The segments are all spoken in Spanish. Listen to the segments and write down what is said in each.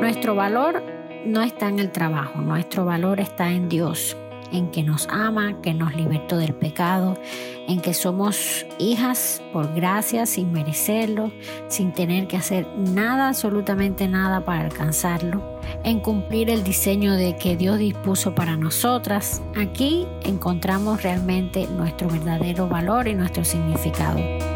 Nuestro valor no está en el trabajo, nuestro valor está en Dios, en que nos ama, que nos libertó del pecado, en que somos hijas por gracia, sin merecerlo, sin tener que hacer nada, absolutamente nada para alcanzarlo, en cumplir el diseño de que Dios dispuso para nosotras. Aquí encontramos realmente nuestro verdadero valor y nuestro significado.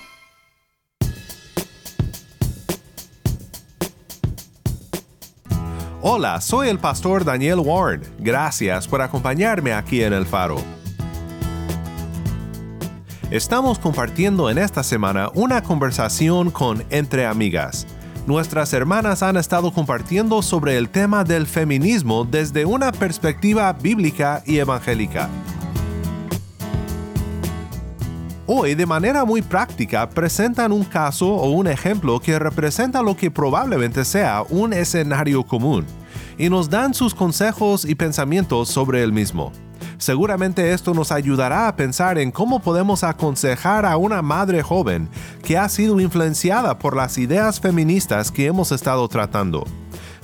Hola, soy el pastor Daniel Warren. Gracias por acompañarme aquí en El Faro. Estamos compartiendo en esta semana una conversación con Entre Amigas. Nuestras hermanas han estado compartiendo sobre el tema del feminismo desde una perspectiva bíblica y evangélica. Hoy, de manera muy práctica, presentan un caso o un ejemplo que representa lo que probablemente sea un escenario común, y nos dan sus consejos y pensamientos sobre el mismo. Seguramente esto nos ayudará a pensar en cómo podemos aconsejar a una madre joven que ha sido influenciada por las ideas feministas que hemos estado tratando.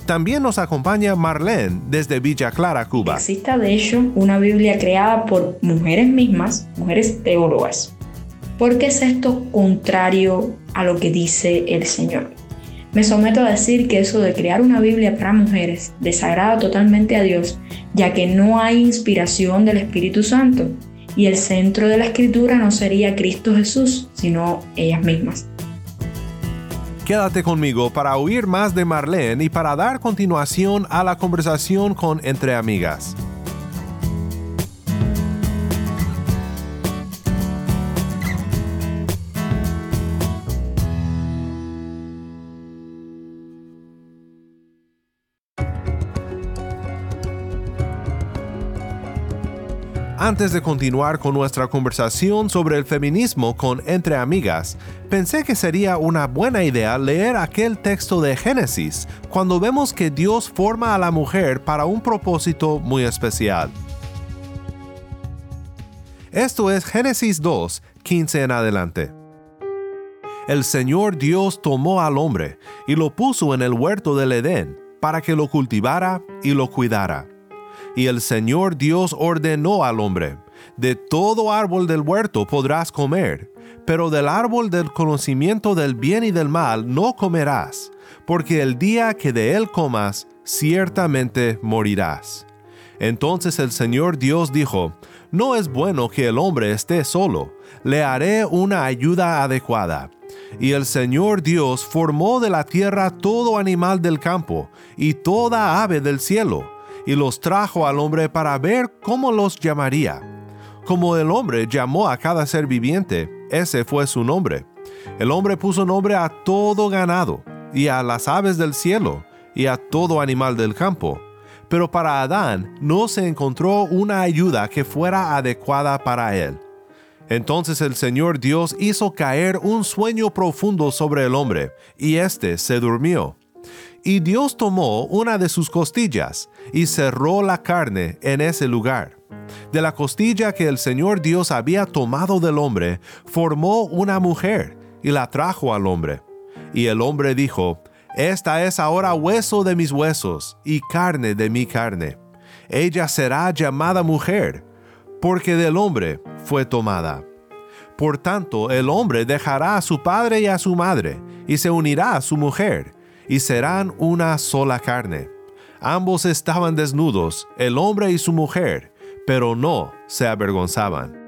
También nos acompaña Marlene desde Villa Clara, Cuba. Existe de hecho una Biblia creada por mujeres mismas, mujeres teólogas. ¿Por qué es esto contrario a lo que dice el Señor? Me someto a decir que eso de crear una Biblia para mujeres desagrada totalmente a Dios, ya que no hay inspiración del Espíritu Santo y el centro de la escritura no sería Cristo Jesús, sino ellas mismas. Quédate conmigo para oír más de Marlene y para dar continuación a la conversación con Entre Amigas. Antes de continuar con nuestra conversación sobre el feminismo con Entre Amigas, pensé que sería una buena idea leer aquel texto de Génesis, cuando vemos que Dios forma a la mujer para un propósito muy especial. Esto es Génesis 2, 15 en adelante. El Señor Dios tomó al hombre y lo puso en el huerto del Edén, para que lo cultivara y lo cuidara. Y el Señor Dios ordenó al hombre, de todo árbol del huerto podrás comer, pero del árbol del conocimiento del bien y del mal no comerás, porque el día que de él comas, ciertamente morirás. Entonces el Señor Dios dijo, No es bueno que el hombre esté solo, le haré una ayuda adecuada. Y el Señor Dios formó de la tierra todo animal del campo y toda ave del cielo y los trajo al hombre para ver cómo los llamaría. Como el hombre llamó a cada ser viviente, ese fue su nombre. El hombre puso nombre a todo ganado, y a las aves del cielo, y a todo animal del campo. Pero para Adán no se encontró una ayuda que fuera adecuada para él. Entonces el Señor Dios hizo caer un sueño profundo sobre el hombre, y éste se durmió. Y Dios tomó una de sus costillas y cerró la carne en ese lugar. De la costilla que el Señor Dios había tomado del hombre, formó una mujer y la trajo al hombre. Y el hombre dijo, Esta es ahora hueso de mis huesos y carne de mi carne. Ella será llamada mujer, porque del hombre fue tomada. Por tanto, el hombre dejará a su padre y a su madre, y se unirá a su mujer, y serán una sola carne. Ambos estaban desnudos, el hombre y su mujer, pero no se avergonzaban.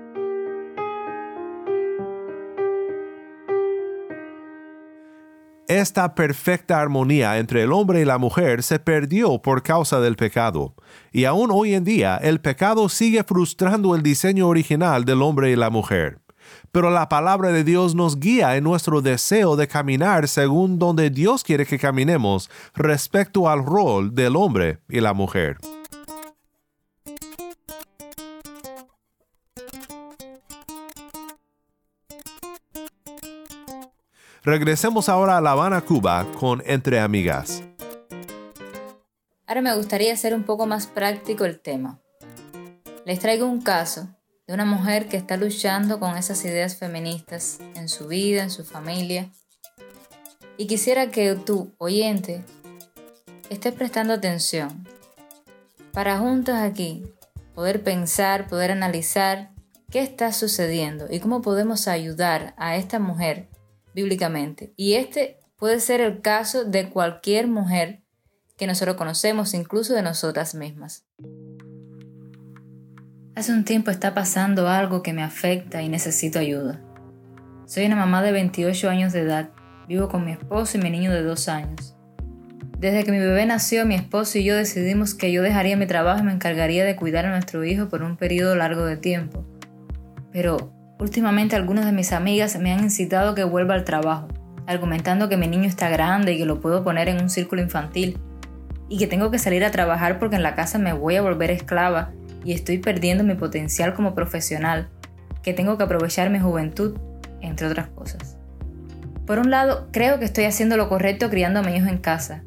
Esta perfecta armonía entre el hombre y la mujer se perdió por causa del pecado, y aún hoy en día el pecado sigue frustrando el diseño original del hombre y la mujer. Pero la palabra de Dios nos guía en nuestro deseo de caminar según donde Dios quiere que caminemos respecto al rol del hombre y la mujer. Regresemos ahora a La Habana, Cuba, con Entre Amigas. Ahora me gustaría hacer un poco más práctico el tema. Les traigo un caso de una mujer que está luchando con esas ideas feministas en su vida, en su familia. Y quisiera que tú, oyente, estés prestando atención para juntos aquí poder pensar, poder analizar qué está sucediendo y cómo podemos ayudar a esta mujer bíblicamente. Y este puede ser el caso de cualquier mujer que nosotros conocemos, incluso de nosotras mismas. Hace un tiempo está pasando algo que me afecta y necesito ayuda. Soy una mamá de 28 años de edad, vivo con mi esposo y mi niño de 2 años. Desde que mi bebé nació, mi esposo y yo decidimos que yo dejaría mi trabajo y me encargaría de cuidar a nuestro hijo por un periodo largo de tiempo. Pero Últimamente algunas de mis amigas me han incitado que vuelva al trabajo, argumentando que mi niño está grande y que lo puedo poner en un círculo infantil, y que tengo que salir a trabajar porque en la casa me voy a volver esclava y estoy perdiendo mi potencial como profesional, que tengo que aprovechar mi juventud, entre otras cosas. Por un lado, creo que estoy haciendo lo correcto criando a mi hijo en casa,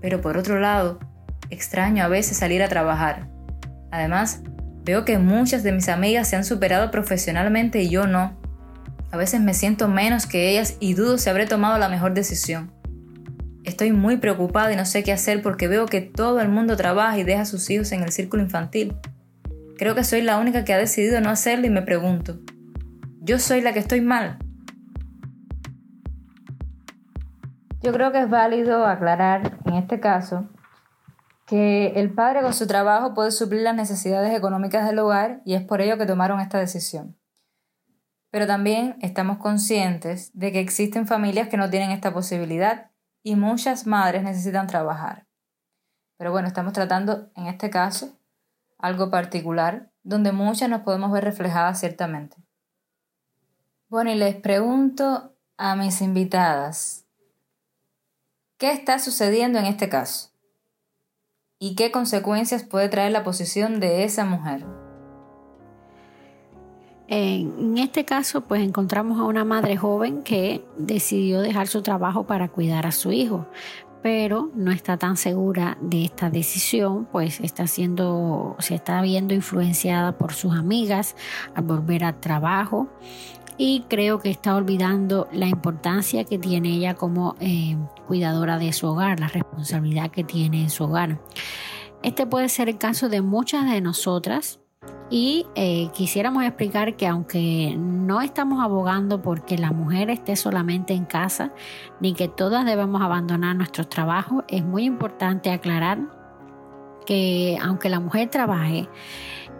pero por otro lado, extraño a veces salir a trabajar. Además, Veo que muchas de mis amigas se han superado profesionalmente y yo no. A veces me siento menos que ellas y dudo si habré tomado la mejor decisión. Estoy muy preocupada y no sé qué hacer porque veo que todo el mundo trabaja y deja a sus hijos en el círculo infantil. Creo que soy la única que ha decidido no hacerlo y me pregunto, ¿yo soy la que estoy mal? Yo creo que es válido aclarar en este caso que el padre con su trabajo puede suplir las necesidades económicas del hogar y es por ello que tomaron esta decisión. Pero también estamos conscientes de que existen familias que no tienen esta posibilidad y muchas madres necesitan trabajar. Pero bueno, estamos tratando en este caso algo particular donde muchas nos podemos ver reflejadas ciertamente. Bueno, y les pregunto a mis invitadas, ¿qué está sucediendo en este caso? y qué consecuencias puede traer la posición de esa mujer. En este caso, pues encontramos a una madre joven que decidió dejar su trabajo para cuidar a su hijo, pero no está tan segura de esta decisión, pues está siendo, se está viendo influenciada por sus amigas al volver al trabajo y creo que está olvidando la importancia que tiene ella como eh, cuidadora de su hogar, la responsabilidad que tiene en su hogar. Este puede ser el caso de muchas de nosotras y eh, quisiéramos explicar que aunque no estamos abogando porque la mujer esté solamente en casa, ni que todas debemos abandonar nuestros trabajos, es muy importante aclarar que aunque la mujer trabaje,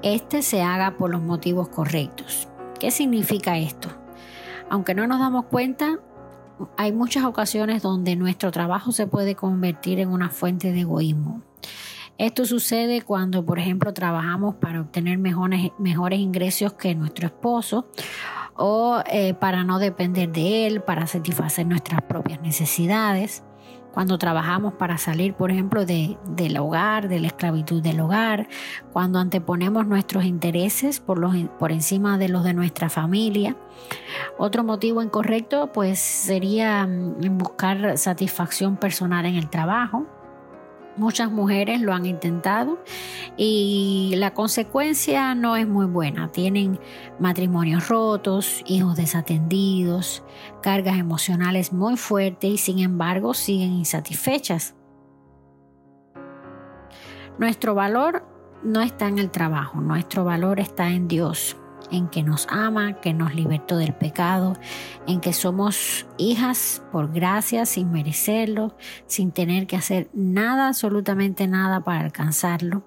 este se haga por los motivos correctos. ¿Qué significa esto? Aunque no nos damos cuenta, hay muchas ocasiones donde nuestro trabajo se puede convertir en una fuente de egoísmo. Esto sucede cuando, por ejemplo, trabajamos para obtener mejores, mejores ingresos que nuestro esposo o eh, para no depender de él, para satisfacer nuestras propias necesidades cuando trabajamos para salir, por ejemplo, de, del hogar, de la esclavitud del hogar, cuando anteponemos nuestros intereses por, los, por encima de los de nuestra familia. Otro motivo incorrecto, pues, sería mm, buscar satisfacción personal en el trabajo Muchas mujeres lo han intentado y la consecuencia no es muy buena. Tienen matrimonios rotos, hijos desatendidos, cargas emocionales muy fuertes y sin embargo siguen insatisfechas. Nuestro valor no está en el trabajo, nuestro valor está en Dios en que nos ama, que nos libertó del pecado, en que somos hijas por gracia, sin merecerlo, sin tener que hacer nada, absolutamente nada para alcanzarlo,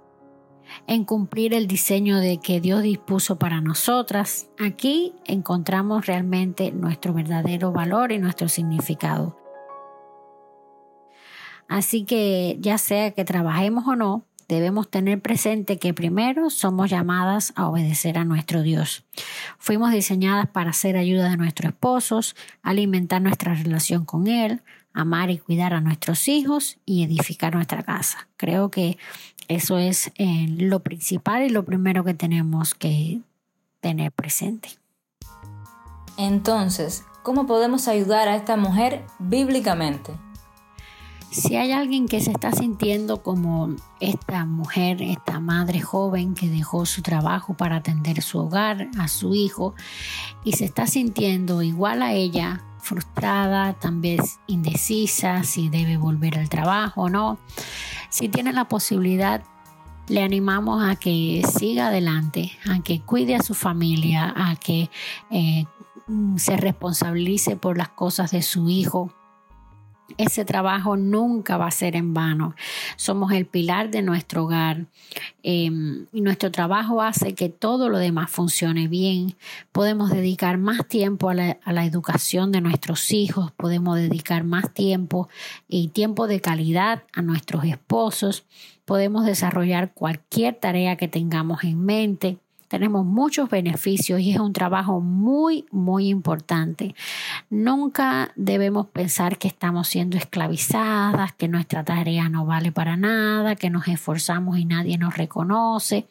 en cumplir el diseño de que Dios dispuso para nosotras. Aquí encontramos realmente nuestro verdadero valor y nuestro significado. Así que ya sea que trabajemos o no, debemos tener presente que primero somos llamadas a obedecer a nuestro Dios. Fuimos diseñadas para hacer ayuda de nuestros esposos, alimentar nuestra relación con Él, amar y cuidar a nuestros hijos y edificar nuestra casa. Creo que eso es eh, lo principal y lo primero que tenemos que tener presente. Entonces, ¿cómo podemos ayudar a esta mujer bíblicamente? Si hay alguien que se está sintiendo como esta mujer, esta madre joven que dejó su trabajo para atender su hogar, a su hijo, y se está sintiendo igual a ella, frustrada, también indecisa si debe volver al trabajo o no, si tiene la posibilidad, le animamos a que siga adelante, a que cuide a su familia, a que eh, se responsabilice por las cosas de su hijo ese trabajo nunca va a ser en vano. Somos el pilar de nuestro hogar em, y nuestro trabajo hace que todo lo demás funcione bien. Podemos dedicar más tiempo a la, a la educación de nuestros hijos, podemos dedicar más tiempo y tiempo de calidad a nuestros esposos, podemos desarrollar cualquier tarea que tengamos en mente tenemos muchos beneficios y es un trabajo muy, muy importante. Nunca debemos pensar que estamos siendo esclavizadas, que nuestra tarea no vale para nada, que nos esforzamos y nadie nos reconoce.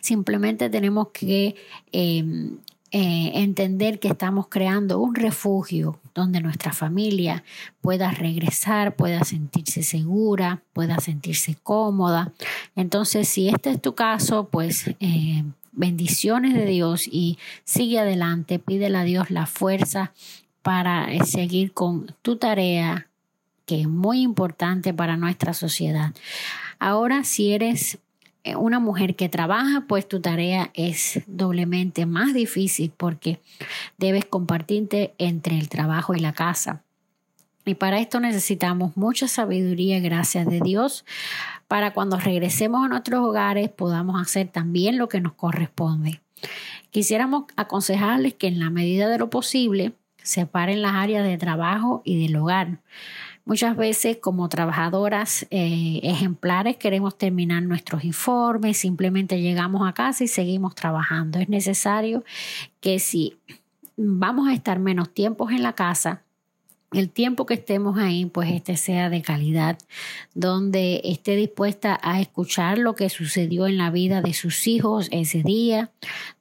Simplemente tenemos que em, eh, entender que estamos creando un refugio donde nuestra familia pueda regresar, pueda sentirse segura, pueda sentirse cómoda. Entonces, si este es tu caso, pues eh, bendiciones de Dios y sigue adelante, pídele a Dios la fuerza para eh, seguir con tu tarea que es muy importante para nuestra sociedad. Ahora, si eres una mujer que trabaja, pues tu tarea es doblemente más difícil porque debes compartirte entre el trabajo y la casa. Y para esto necesitamos mucha sabiduría y gracias de Dios para cuando regresemos a nuestros hogares podamos hacer también lo que nos corresponde. Quisiéramos aconsejarles que en la medida de lo posible separen las áreas de trabajo y del hogar. Muchas veces como trabajadoras eh, ejemplares queremos terminar nuestros informes, simplemente llegamos a casa y seguimos trabajando. Es necesario que si vamos a estar menos tiempos en la casa, el tiempo que estemos ahí, pues este sea de calidad, donde esté dispuesta a escuchar lo que sucedió en la vida de sus hijos ese día,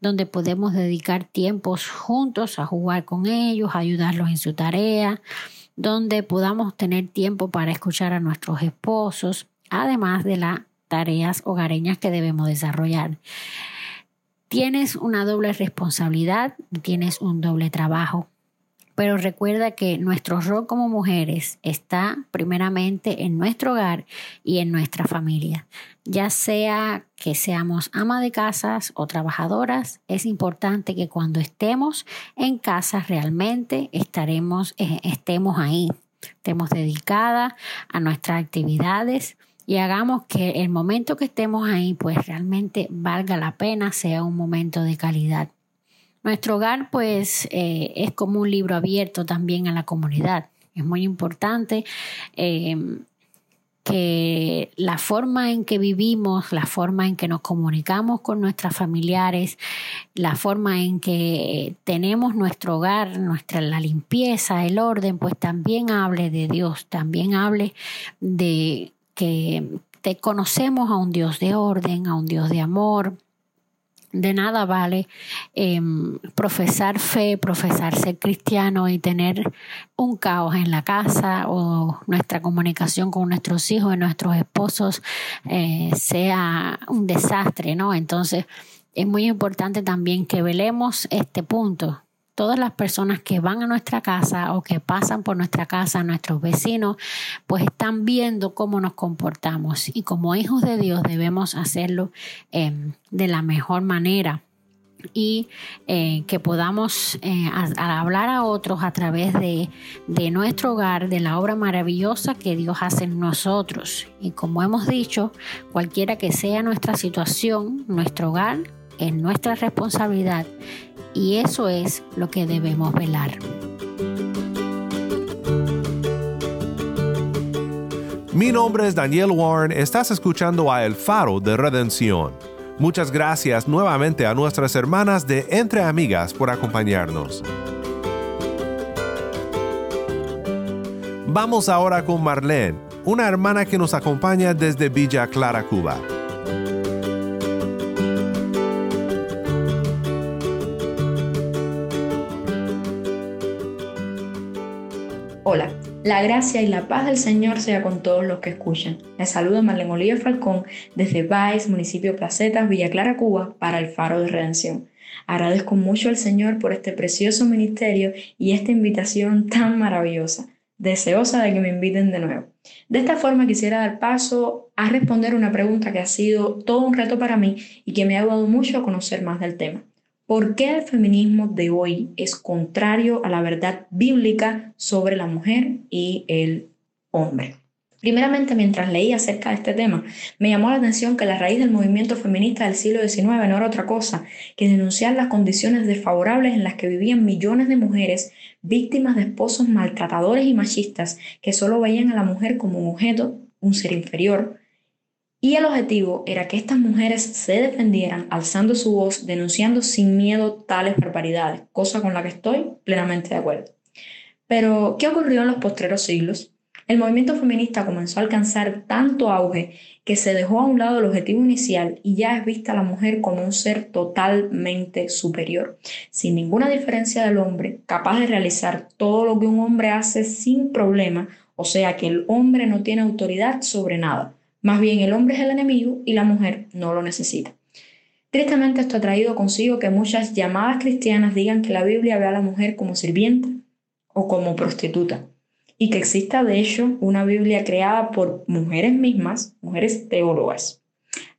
donde podemos dedicar tiempos juntos a jugar con ellos, ayudarlos en su tarea, donde podamos tener tiempo para escuchar a nuestros esposos, además de las tareas hogareñas que debemos desarrollar. Tienes una doble responsabilidad, tienes un doble trabajo pero recuerda que nuestro rol como mujeres está primeramente en nuestro hogar y en nuestra familia. Ya sea que seamos ama de casas o trabajadoras, es importante que cuando estemos en casa realmente estaremos, eh, estemos ahí, estemos dedicadas a nuestras actividades y hagamos que el momento que estemos ahí pues realmente valga la pena, sea un momento de calidad. Nuestro hogar pues eh, es como un libro abierto también a la comunidad. Es muy importante em, que la forma en que vivimos, la forma en que nos comunicamos con nuestros familiares, la forma en que tenemos nuestro hogar, nuestra la limpieza, el orden, pues también hable de Dios, también hable de que te conocemos a un Dios de orden, a un Dios de amor, de nada vale em, profesar fe, profesar ser cristiano y tener un caos en la casa o nuestra comunicación con nuestros hijos y nuestros esposos eh, sea un desastre, ¿no? Entonces es muy importante también que velemos este punto, todas las personas que van a nuestra casa o que pasan por nuestra casa, nuestros vecinos, pues están viendo cómo nos comportamos y como hijos de Dios debemos hacerlo em, de la mejor manera y eh, que podamos eh, hablar a otros a través de, de, nuestro hogar, de la obra maravillosa que Dios hace en nosotros. Y como hemos dicho, cualquiera que sea nuestra situación, nuestro hogar es nuestra responsabilidad y eso es lo que debemos velar. Mi nombre es Daniel Warren, estás escuchando a El Faro de Redención. Muchas gracias nuevamente a nuestras hermanas de Entre Amigas por acompañarnos. Vamos ahora con Marlene, una hermana que nos acompaña desde Villa Clara, Cuba. La gracia y la paz del Señor sea con todos los que escuchan. Les saluda Marlene Oliva Falcón desde Baez, municipio Placetas, Villa Clara, Cuba, para el Faro de Redención. Agradezco mucho al Señor por este precioso ministerio y esta invitación tan maravillosa deseosa de que me inviten de nuevo. De esta forma quisiera dar paso a responder una pregunta que ha sido todo un reto para mí y que me ha ayudado mucho a conocer más del tema. ¿Por qué el feminismo de hoy es contrario a la verdad bíblica sobre la mujer y el hombre? Primeramente, mientras leía acerca de este tema, me llamó la atención que la raíz del movimiento feminista del siglo XIX no era otra cosa que denunciar las condiciones desfavorables en las que vivían millones de mujeres víctimas de esposos maltratadores y machistas que solo veían a la mujer como un objeto, un ser inferior. Y el objetivo era que estas mujeres se defendieran alzando su voz, denunciando sin miedo tales barbaridades, cosa con la que estoy plenamente de acuerdo. Pero, ¿qué ocurrió en los postreros siglos? El movimiento feminista comenzó a alcanzar tanto auge que se dejó a un lado el objetivo inicial y ya es vista a la mujer como un ser totalmente superior, sin ninguna diferencia del hombre, capaz de realizar todo lo que un hombre hace sin problema, o sea que el hombre no tiene autoridad sobre nada. Más bien el hombre es el enemigo y la mujer no lo necesita. Tristemente esto ha traído consigo que muchas llamadas cristianas digan que la Biblia ve a la mujer como sirvienta o como prostituta y que exista de hecho una Biblia creada por mujeres mismas, mujeres teólogas.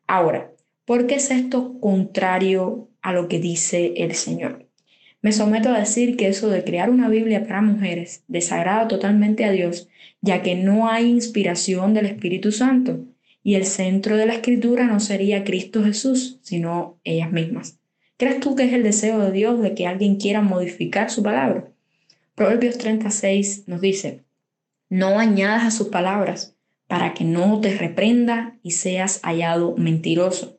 Ahora, ¿por qué es esto contrario a lo que dice el Señor? Me someto a decir que eso de crear una Biblia para mujeres desagrada totalmente a Dios, ya que no hay inspiración del Espíritu Santo y el centro de la escritura no sería Cristo Jesús, sino ellas mismas. ¿Crees tú que es el deseo de Dios de que alguien quiera modificar su palabra? Proverbios 36 nos dice, no añadas a sus palabras para que no te reprenda y seas hallado mentiroso.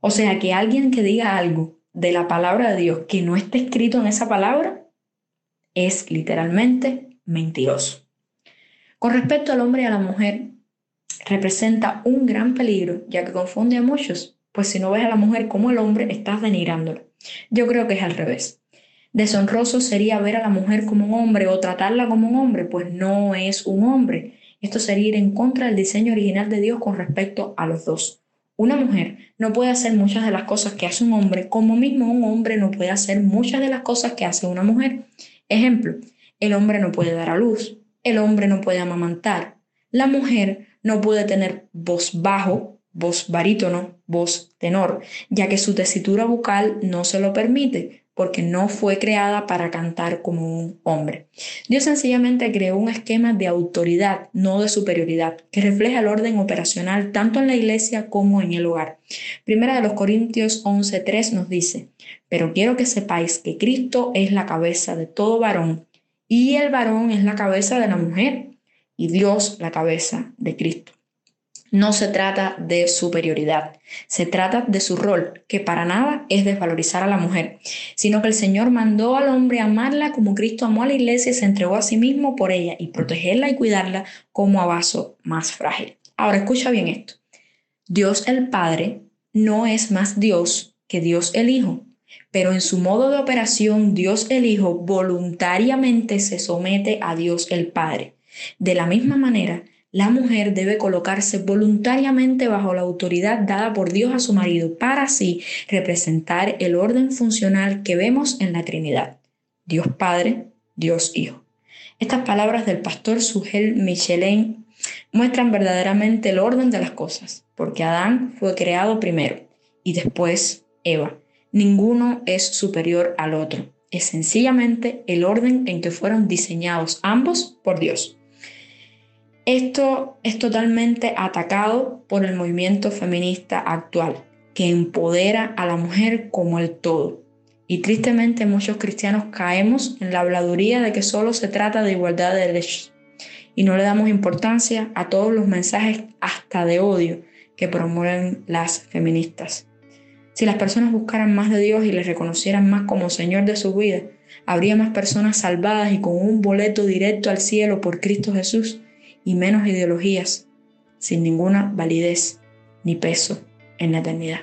O sea, que alguien que diga algo de la palabra de Dios que no esté escrito en esa palabra es literalmente mentiroso. Con respecto al hombre y a la mujer, representa un gran peligro, ya que confunde a muchos, pues si no ves a la mujer como el hombre, estás denigrándolo. Yo creo que es al revés. Deshonroso sería ver a la mujer como un hombre o tratarla como un hombre, pues no es un hombre. Esto sería ir en contra del diseño original de Dios con respecto a los dos. Una mujer no puede hacer muchas de las cosas que hace un hombre, como mismo un hombre no puede hacer muchas de las cosas que hace una mujer. Ejemplo, el hombre no puede dar a luz, el hombre no puede amamantar, la mujer no puede tener voz bajo, voz barítono, voz tenor, ya que su tesitura bucal no se lo permite, porque no fue creada para cantar como un hombre. Dios sencillamente creó un esquema de autoridad, no de superioridad, que refleja el orden operacional tanto en la iglesia como en el hogar. Primera de los Corintios 11:3 nos dice, pero quiero que sepáis que Cristo es la cabeza de todo varón y el varón es la cabeza de la mujer y Dios la cabeza de Cristo. No se trata de superioridad, se trata de su rol, que para nada es desvalorizar a la mujer, sino que el Señor mandó al hombre amarla como Cristo amó a la iglesia y se entregó a sí mismo por ella y protegerla y cuidarla como a vaso más frágil. Ahora escucha bien esto. Dios el Padre no es más Dios que Dios el Hijo, pero en su modo de operación Dios el Hijo voluntariamente se somete a Dios el Padre. De la misma manera, la mujer debe colocarse voluntariamente bajo la autoridad dada por Dios a su marido para así representar el orden funcional que vemos en la Trinidad. Dios Padre, Dios Hijo. Estas palabras del pastor Sugel Michelin muestran verdaderamente el orden de las cosas, porque Adán fue creado primero y después Eva. Ninguno es superior al otro. Es sencillamente el orden en que fueron diseñados ambos por Dios. Esto es totalmente atacado por el movimiento feminista actual, que empodera a la mujer como el todo. Y tristemente muchos cristianos caemos en la habladuría de que solo se trata de igualdad de derechos. y no le damos importancia a todos los mensajes hasta de odio que promueven las feministas. Si las personas buscaran más de Dios y le reconocieran más como Señor de su vida, habría más personas salvadas y con un boleto directo al cielo por Cristo Jesús y menos ideologías sin ninguna validez ni peso en la eternidad.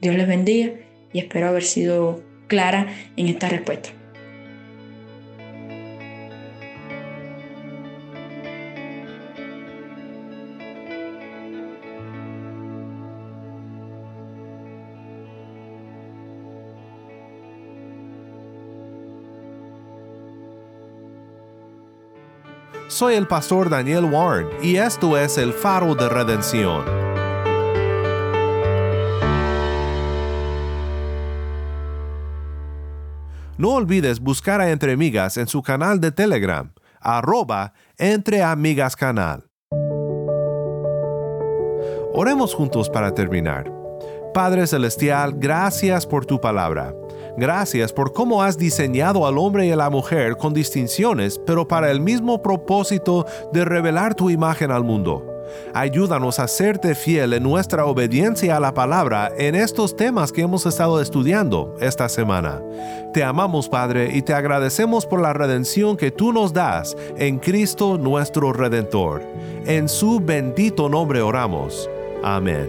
Dios les bendiga y espero haber sido clara en esta respuesta. Soy el pastor Daniel Warren y esto es el faro de redención. No olvides buscar a Entre Amigas en su canal de Telegram, arroba Entre Amigas Canal. Oremos juntos para terminar. Padre Celestial, gracias por tu palabra. Gracias por cómo has diseñado al hombre y a la mujer con distinciones, pero para el mismo propósito de revelar tu imagen al mundo. Ayúdanos a serte fiel en nuestra obediencia a la palabra en estos temas que hemos estado estudiando esta semana. Te amamos Padre y te agradecemos por la redención que tú nos das en Cristo nuestro Redentor. En su bendito nombre oramos. Amén.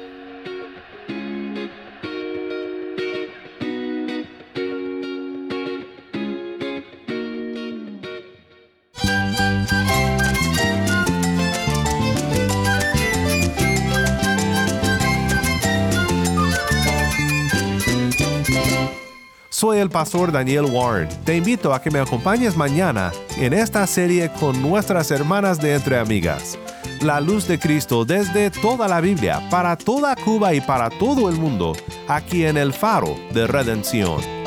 pastor Daniel Warren. Te invito a que me acompañes mañana en esta serie con nuestras hermanas de Entre Amigas. La luz de Cristo desde toda la Biblia, para toda Cuba y para todo el mundo, aquí en el faro de redención.